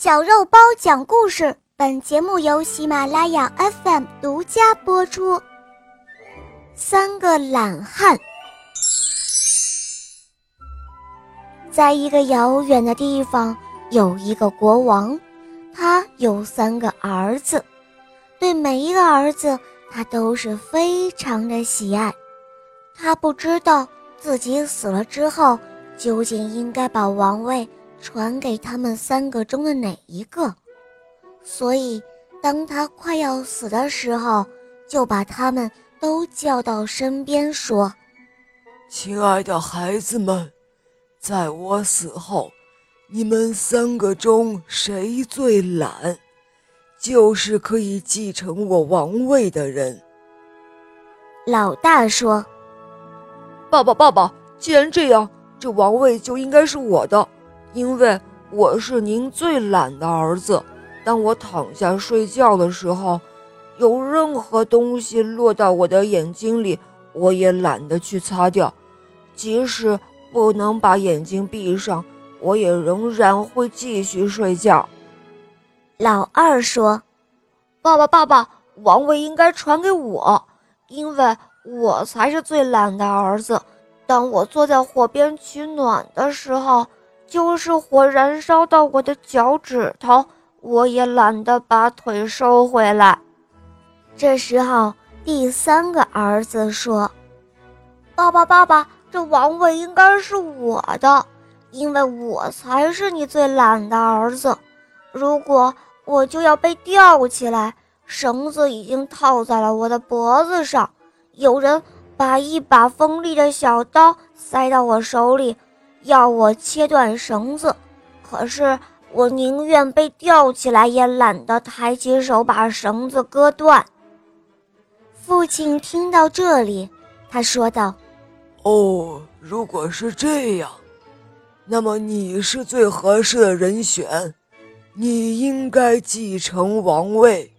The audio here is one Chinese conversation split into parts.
小肉包讲故事，本节目由喜马拉雅 FM 独家播出。三个懒汉，在一个遥远的地方，有一个国王，他有三个儿子，对每一个儿子，他都是非常的喜爱。他不知道自己死了之后，究竟应该把王位。传给他们三个中的哪一个？所以，当他快要死的时候，就把他们都叫到身边，说：“亲爱的孩子们，在我死后，你们三个中谁最懒，就是可以继承我王位的人。”老大说：“爸爸，爸爸，既然这样，这王位就应该是我的。”因为我是您最懒的儿子，当我躺下睡觉的时候，有任何东西落到我的眼睛里，我也懒得去擦掉。即使不能把眼睛闭上，我也仍然会继续睡觉。老二说：“爸爸，爸爸，王位应该传给我，因为我才是最懒的儿子。当我坐在火边取暖的时候。”就是火燃烧到我的脚趾头，我也懒得把腿收回来。这时候，第三个儿子说：“爸爸，爸爸，这王位应该是我的，因为我才是你最懒的儿子。如果我就要被吊起来，绳子已经套在了我的脖子上，有人把一把锋利的小刀塞到我手里。”要我切断绳子，可是我宁愿被吊起来，也懒得抬起手把绳子割断。父亲听到这里，他说道：“哦，如果是这样，那么你是最合适的人选，你应该继承王位。”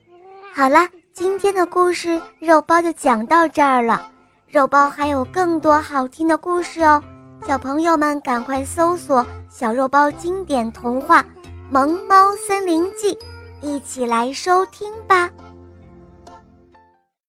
好了，今天的故事肉包就讲到这儿了。肉包还有更多好听的故事哦。小朋友们，赶快搜索“小肉包经典童话《萌猫森林记》，一起来收听吧。